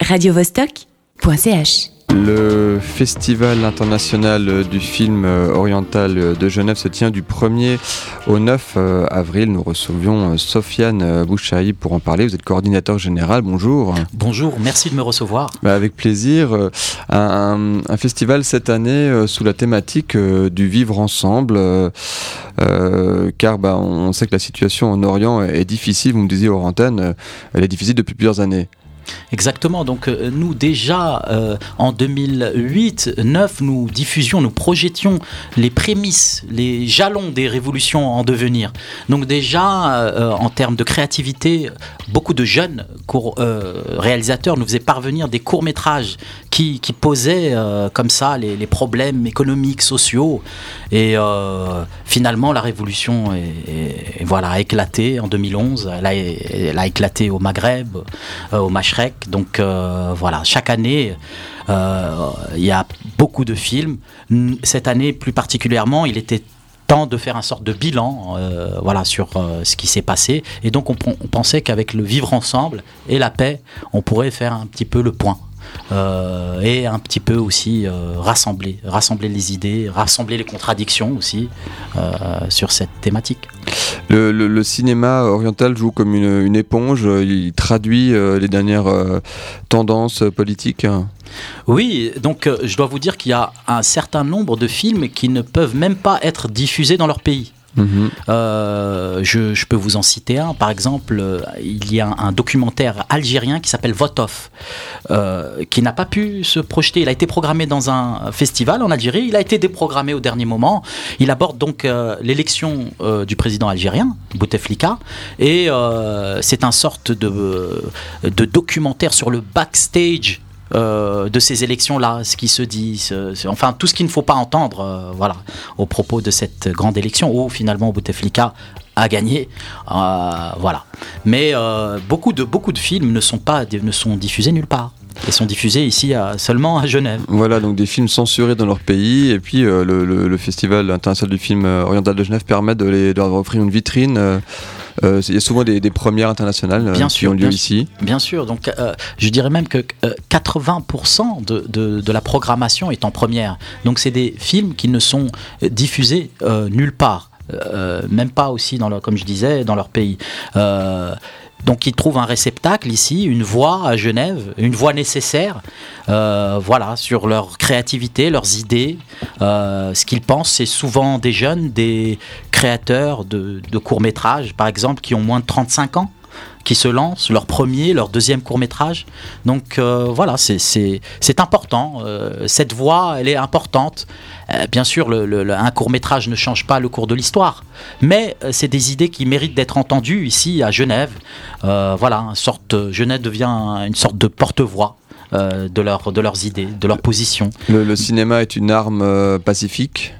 radiovostok.ch. Le Festival international du film oriental de Genève se tient du 1er au 9 avril. Nous recevions Sofiane Bouchaï pour en parler. Vous êtes coordinateur général. Bonjour. Bonjour, merci de me recevoir. Bah, avec plaisir. Un, un, festival cette année sous la thématique du vivre ensemble. Euh, car bah, on sait que la situation en Orient est difficile. Vous me disiez, Orantène, elle est difficile depuis plusieurs années. Exactement. Donc euh, nous déjà euh, en 2008-9, nous diffusions, nous projetions les prémices, les jalons des révolutions en devenir. Donc déjà euh, en termes de créativité, beaucoup de jeunes réalisateurs nous faisaient parvenir des courts métrages qui, posaient comme ça les, problèmes économiques, sociaux. Et finalement la révolution est, voilà a éclaté en 2011. Elle a, elle a éclaté au Maghreb, au Machrek donc euh, voilà, chaque année, euh, il y a beaucoup de films. Cette année plus particulièrement, il était temps de faire un sorte de bilan euh, voilà, sur ce qui s'est passé. Et donc on, pensait qu'avec le vivre ensemble et la paix, on pourrait faire un petit peu le point. Et un petit peu aussi rassembler, rassembler les idées, rassembler les contradictions aussi sur cette thématique. Le, cinéma oriental joue comme une, une éponge, il traduit les dernières tendances politiques oui, donc je dois vous dire qu'il y a un certain nombre de films qui ne peuvent même pas être diffusés dans leur pays. Euh, je, peux vous en citer un. Par exemple, euh, il y a un, documentaire algérien qui s'appelle Votov, euh, qui n'a pas pu se projeter. Il a été programmé dans un festival en Algérie. Il a été déprogrammé au dernier moment. Il aborde donc l'élection du président algérien, Bouteflika, et c'est un sorte de documentaire sur le backstage euh, de ces élections-là, ce qui se dit, enfin tout ce qu'il ne faut pas entendre, euh, voilà, au propos de cette grande élection où finalement Bouteflika a gagné, euh, voilà. Mais beaucoup de beaucoup de films ne sont pas ne sont diffusés nulle part. Ils sont diffusés ici à, seulement à Genève. Voilà, donc des films censurés dans leur pays, et puis le, le, le, Festival international du film oriental de Genève permet de, les, de leur offrir une vitrine euh, il y a souvent des, des premières internationales euh, bien qui sûr, ont lieu bien ici. Bien sûr, donc euh, je dirais même que 80% de, de, de, la programmation est en première. Donc c'est des films qui ne sont diffusés nulle part. Euh, même pas aussi dans leur, comme je disais, dans leur pays. Donc ils trouvent un réceptacle ici, une voie à Genève, une voie nécessaire, euh, voilà, sur leur créativité, leurs idées. Euh, ce qu'ils pensent, c'est souvent des jeunes, des créateurs de, de courts-métrages, par exemple, qui ont moins de 35 ans qui se lancent, leur premier, leur deuxième court métrage. Donc euh, voilà, c'est important. Euh, cette voie, elle est importante. Euh, bien sûr, le, le, un court métrage ne change pas le cours de l'histoire, mais c'est des idées qui méritent d'être entendues ici à Genève. Voilà, une sorte, Genève devient une sorte de porte-voix. De, leur, de leurs idées, de leurs positions. Le, le cinéma est une arme pacifique?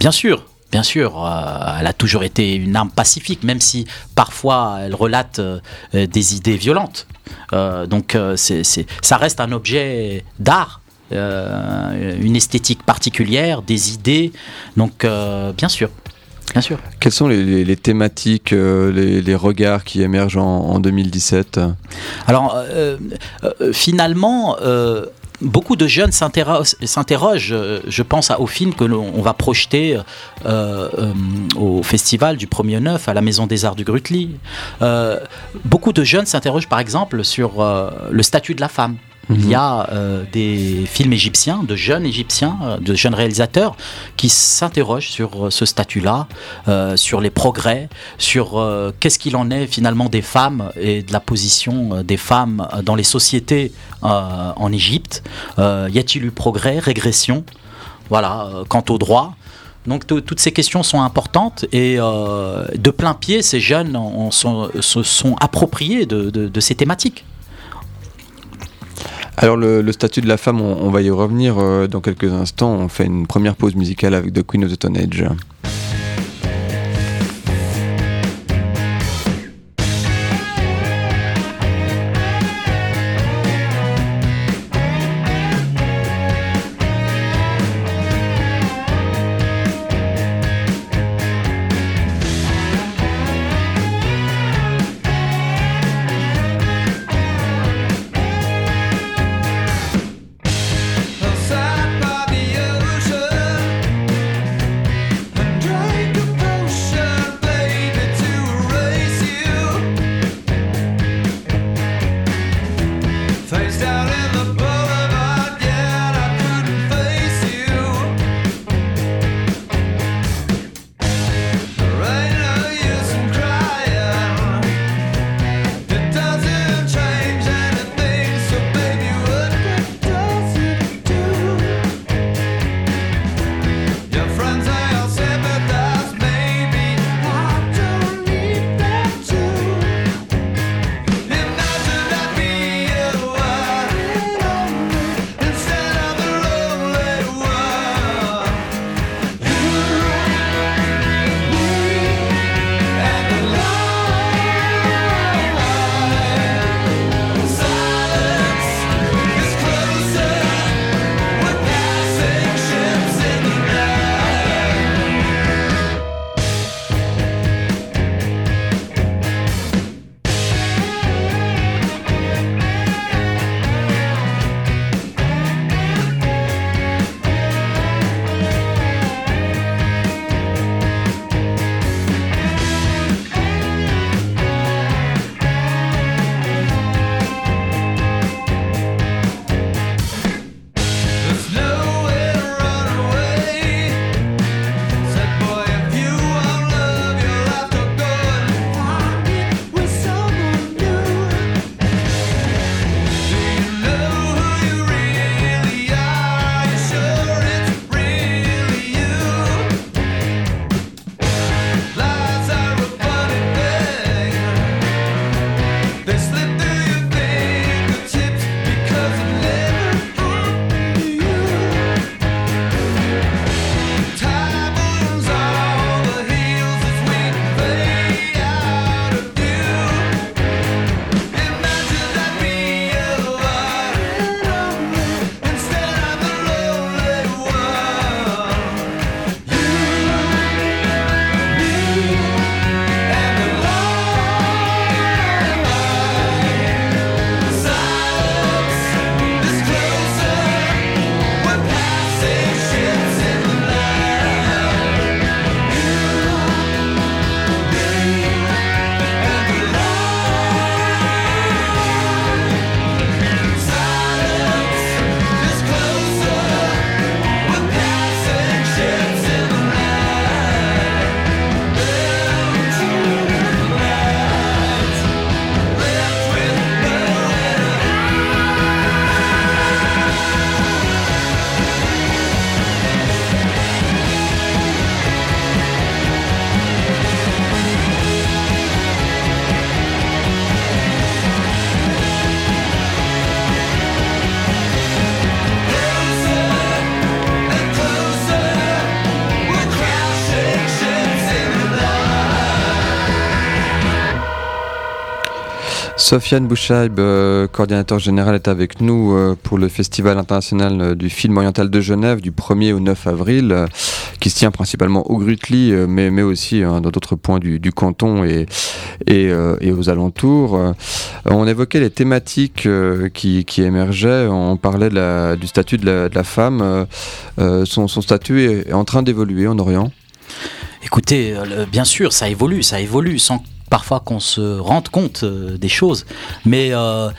Bien sûr, Bien sûr, euh, elle a toujours été une arme pacifique, même si parfois elle relate euh, des idées violentes. Euh, donc c'est, c'est, ça reste un objet d'art, une esthétique particulière, des idées. Donc bien sûr. Bien sûr. Quelles sont les, les, les thématiques, les, les, regards qui émergent en, en 2017 Alors, finalement, beaucoup de jeunes s'interrogent, euh, je pense au film que l'on va projeter euh, euh, au festival du 1er 9 à la Maison des Arts du Grutli. Beaucoup de jeunes s'interrogent par exemple sur le statut de la femme. Il y a euh, des films égyptiens, de jeunes égyptiens, euh, de jeunes réalisateurs qui s'interrogent sur euh, ce statut-là, euh, sur les progrès, sur euh, qu'est-ce qu'il en est finalement des femmes et de la position des femmes dans les sociétés en Égypte. y a-t-il eu progrès, régression? Voilà, quant au droit. Donc toutes ces questions sont importantes et euh, de plein pied, ces jeunes sont, se sont appropriés de, de, de ces thématiques. Alors le, statut de la femme, on, va y revenir euh, dans quelques instants. On fait une première pause musicale avec The Queen of the Stone Sofiane Bouchaib, euh, coordinateur général, est avec nous euh, pour le Festival international euh, du film oriental de Genève du 1er au 9 avril, qui se tient principalement au Grutli, mais, mais aussi dans d'autres points du, canton et, et, aux alentours. on évoquait les thématiques qui, émergeaient, on parlait du statut de la, femme. Son, son, statut est en train d'évoluer en Orient Écoutez, bien sûr, ça évolue, ça évolue sans parfois qu'on se rende compte euh, des choses. Mais euh,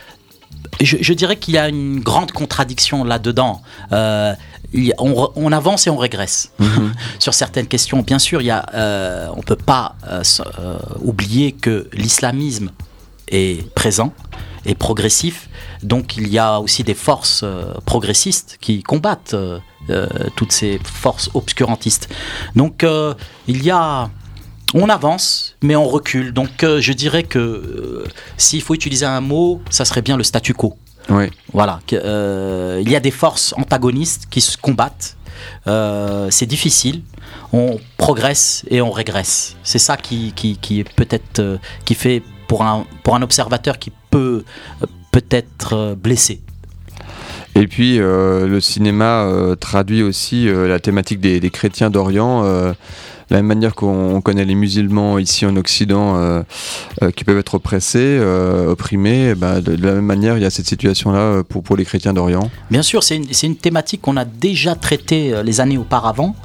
je, dirais qu'il y a une grande contradiction là-dedans. Euh, on, avance et on régresse mhm. sur certaines questions. Bien sûr, il y a, on ne peut pas oublier que l'islamisme est présent et progressif. Donc il y a aussi des forces progressistes qui combattent toutes ces forces obscurantistes. Donc il y a on avance, mais on recule. Donc euh, je dirais que euh, s'il faut utiliser un mot, ça serait bien le statu quo. Oui. Voilà. Euh, il y a des forces antagonistes qui se combattent. c'est difficile. On progresse et on régresse. C'est ça qui, qui, est peut-être qui fait pour un, pour un observateur qui peut peut-être blessé. Et puis le cinéma traduit aussi la thématique des, des chrétiens d'Orient la même manière qu'on connaît les musulmans ici en Occident euh, euh, qui peuvent être oppressés, euh, opprimés, bah, de, la même manière, il y a cette situation-là pour, les chrétiens d'Orient. Bien sûr, c'est une, thématique qu'on a déjà traitée les années auparavant.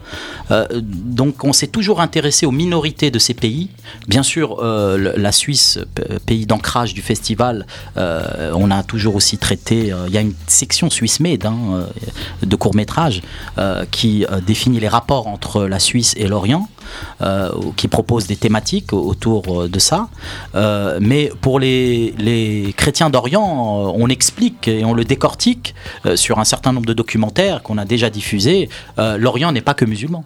donc on s'est toujours intéressé aux minorités de ces pays. Bien sûr, la Suisse, pays d'ancrage du festival, on a toujours aussi traité, il y a une section Suisse Med hein, de court métrage qui définit les rapports entre la Suisse et l'Orient. Euh, qui propose des thématiques autour euh, de ça. Euh, mais pour les, chrétiens d'Orient, on explique et on le décortique sur un certain nombre de documentaires qu'on a déjà diffusés. L'Orient n'est pas que musulman.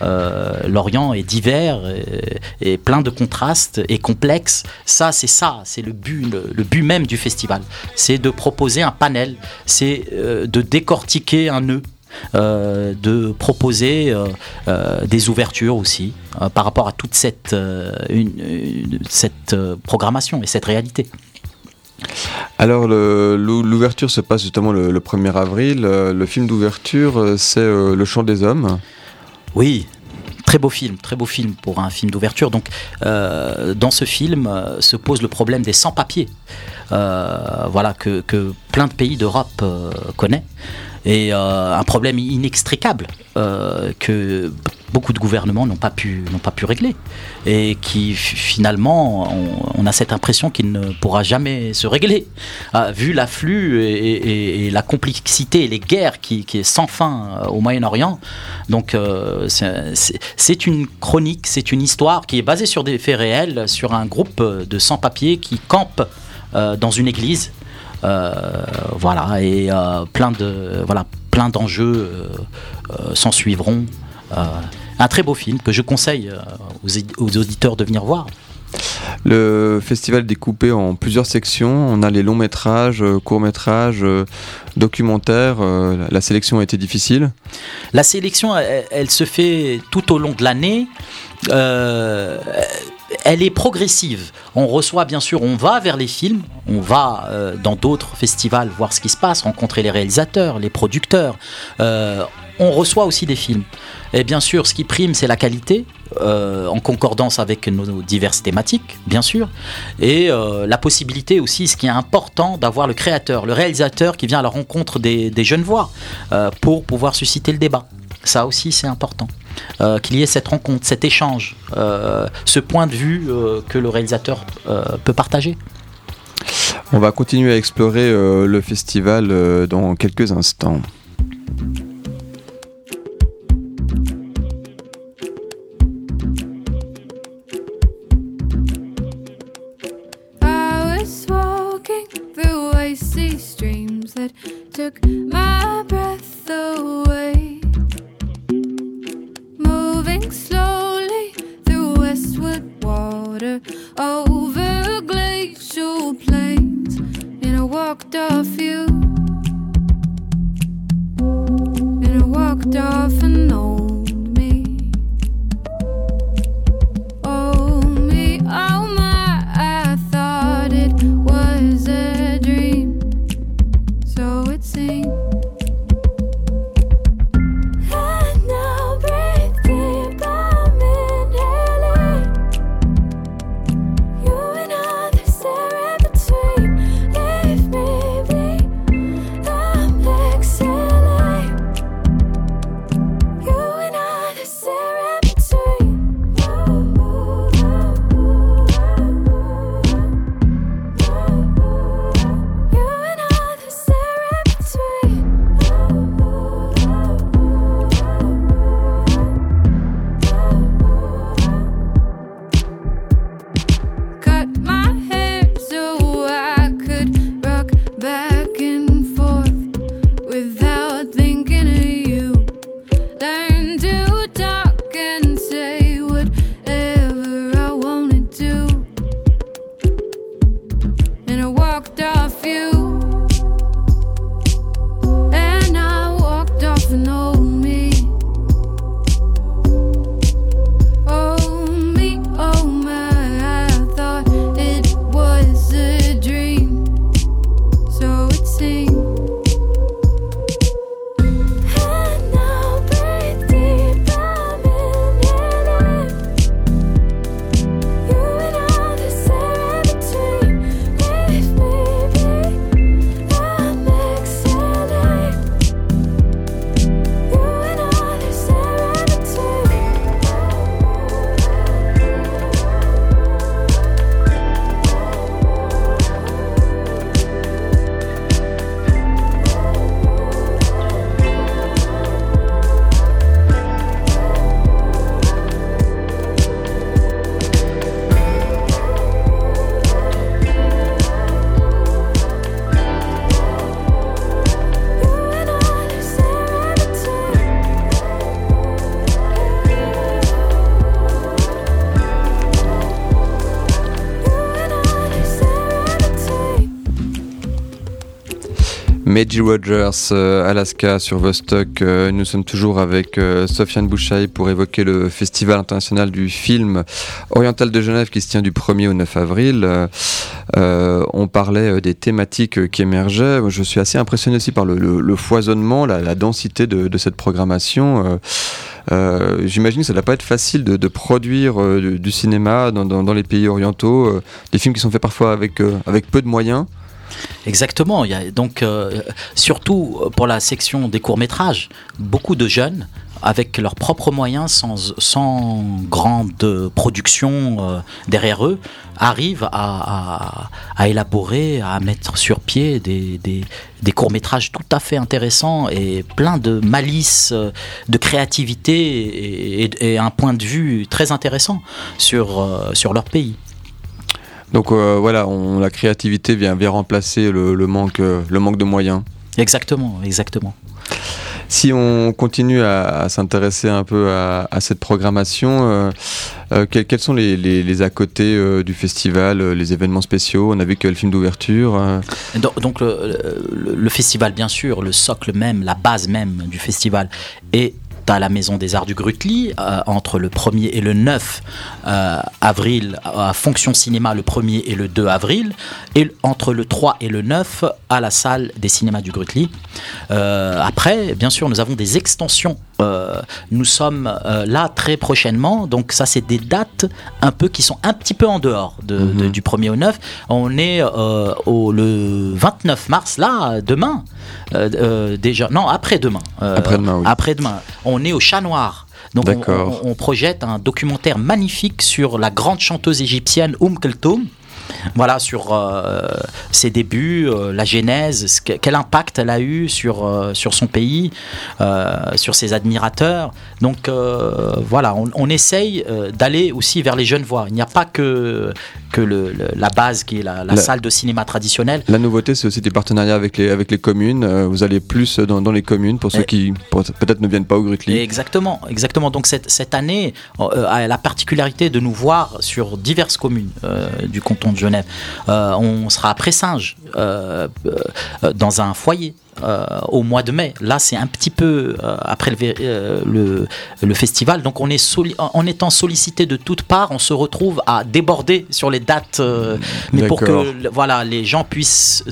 L'Orient est divers et, plein de contrastes et complexe. Ça, c'est ça, c'est le but, le, but même du festival. C'est de proposer un panel, c'est de décortiquer un nœud euh, de proposer euh, euh, des ouvertures aussi par rapport à toute cette, cette programmation et cette réalité. Alors l'ouverture se passe justement le, 1er avril. Le film d'ouverture, c'est Le Chant des Hommes. Oui, très beau film, très beau film pour un film d'ouverture. Donc, dans ce film se pose le problème des sans-papiers, voilà que, plein de pays d'Europe connaissent et euh, un problème inextricable euh, que beaucoup de gouvernements n'ont pas pu pas pu régler. Et qui finalement on, a cette impression qu'il ne pourra jamais se régler. Ah, vu l'afflux et, la complexité et les guerres qui, qui est sans fin euh, au Moyen-Orient donc c'est une chronique c'est une histoire qui est basée sur des faits réels sur un groupe de sans-papiers qui campent dans une église. Euh, voilà, et euh, plein de voilà, plein d'enjeux euh, s'en suivront. Un très beau film que je conseille aux, auditeurs de venir voir. Le festival est découpé en plusieurs sections. On a les longs métrages, courts métrages, documentaires. la sélection a été difficile. La sélection, elle, se fait tout au long de l'année elle est progressive. On reçoit bien sûr, on va vers les films, on va euh, dans d'autres festivals voir ce qui se passe, rencontrer les réalisateurs, les producteurs. Euh, on reçoit aussi des films. Et bien sûr, ce qui prime, c'est la qualité, euh, en concordance avec nos, diverses thématiques, bien sûr, et la possibilité aussi, ce qui est important, d'avoir le créateur, le réalisateur qui vient à la rencontre des jeunes voix pour pouvoir susciter le débat. Ça aussi, c'est important. Euh, qu'il y ait cette rencontre, cet échange, euh, ce point de vue euh, que le réalisateur peut partager. On va continuer à explorer le festival dans quelques instants. Oh. Maggie Rogers, euh, Alaska, sur Vostok. Euh, nous sommes toujours avec euh, Sofiane Bouchaï pour évoquer le Festival international du film oriental de Genève qui se tient du 1er au 9 avril. on parlait des thématiques qui émergeaient. Je suis assez impressionné aussi par le, foisonnement, la, densité de, cette programmation. J'imagine que ça ne va pas être facile de, produire du, cinéma dans, les pays orientaux, des films qui sont faits parfois avec peu de moyens. Exactement. Donc euh, surtout pour la section des courts métrages, beaucoup de jeunes avec leurs propres moyens, sans, grande production euh, derrière eux, arrivent à, élaborer, à mettre sur pied des, courts-métrages tout à fait intéressants et plein de malice, euh, de créativité et, un point de vue très intéressant sur leur pays. Donc euh, voilà, on, la créativité vient, vient remplacer le, manque, euh, le manque de moyens. Exactement, exactement. Si on continue à, s'intéresser un peu à, cette programmation, euh, quels, sont les, les, à côté du festival, les événements spéciaux? On a vu que le film d'ouverture. Donc, le, le, festival, bien sûr, le socle même, la base même du festival est à la Maison des Arts du Grutli euh, entre le 1er et le 9 euh, avril à Fonction Cinéma le 1er et le 2 avril et entre le 3 et le 9 à la salle des cinémas du Grutli. Euh, après, bien sûr, nous avons des extensions. nous sommes là très prochainement, donc ça c'est des dates un peu qui sont un petit peu en dehors de, mhm. du 1er au 9. On est au, le 29 mars, là, demain, déjà, non, après-demain. après-demain, oui. Après-demain. On est au Chat Noir. Donc on, projette un documentaire magnifique sur la grande chanteuse égyptienne Oum Keltoum voilà, sur euh, ses débuts, euh, la genèse, quel impact elle a eu sur, euh, sur son pays, sur ses admirateurs. Donc voilà, on, essaye d'aller aussi vers les jeunes voix. Il n'y a pas que, que le, la base qui est la, salle de cinéma traditionnelle. La nouveauté, c'est aussi des partenariats avec les, avec les communes. vous allez plus dans, dans les communes pour ceux qui peut-être ne viennent pas au Grutli. Exactement, exactement. Donc cette, cette année a la particularité de nous voir sur diverses communes du canton de Genève. Euh, on sera à Pressinge, euh, euh, dans un foyer au mois de mai. Là, c'est un petit peu après le, le, festival. Donc, on est en étant sollicité de toutes parts, on se retrouve à déborder sur les dates. mais pour que voilà, les gens puissent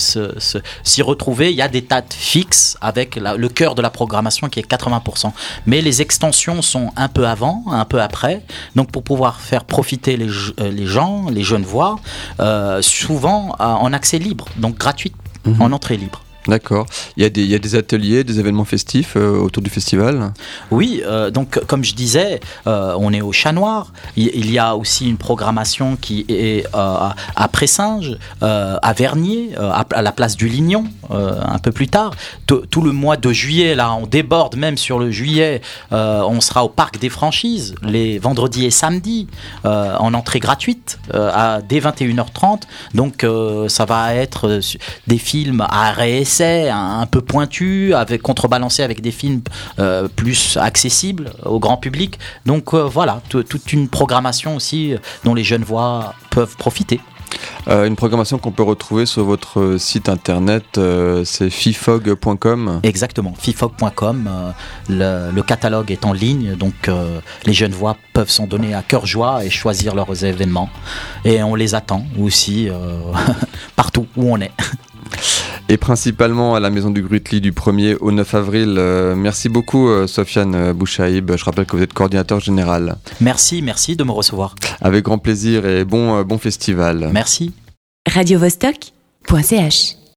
s'y retrouver, il y a des dates fixes avec le cœur de la programmation qui est 80%. Mais les extensions sont un peu avant, un peu après. Donc, pour pouvoir faire profiter les, les gens, les jeunes voix, euh, souvent euh, en accès libre, donc gratuit, mhm. en entrée libre. D'accord. Il, y a des ateliers, des événements festifs euh, autour du festival? Oui, euh, donc comme je disais, euh, on est au Chat Noir. Il, y a aussi une programmation qui est à Pressinge, à Vernier, à, la place du Lignon, un peu plus tard. tout le mois de juillet, là, on déborde même sur le juillet. on sera au Parc des Franchises, les vendredis et samedis, en entrée gratuite, à, dès 21h30. Donc ça va être des films à Un, peu pointu, avec contrebalancé avec des films euh, plus accessibles au grand public. Donc euh, voilà, toute une programmation aussi euh, dont les jeunes voix peuvent profiter. une programmation qu'on peut retrouver sur votre site internet, c'est fifog.com. Exactement, fifog.com. Le, le, catalogue est en ligne, donc les jeunes voix peuvent s'en donner à cœur joie et choisir leurs événements. Et on les attend aussi partout où on est. et principalement à la Maison du Grutli du 1er au 9 avril. Euh, merci beaucoup euh, Sofiane euh, Bouchaïb, je rappelle que vous êtes coordinateur général. Merci, merci de me recevoir. Avec grand plaisir et bon, bon festival. Merci. Radio -Vostok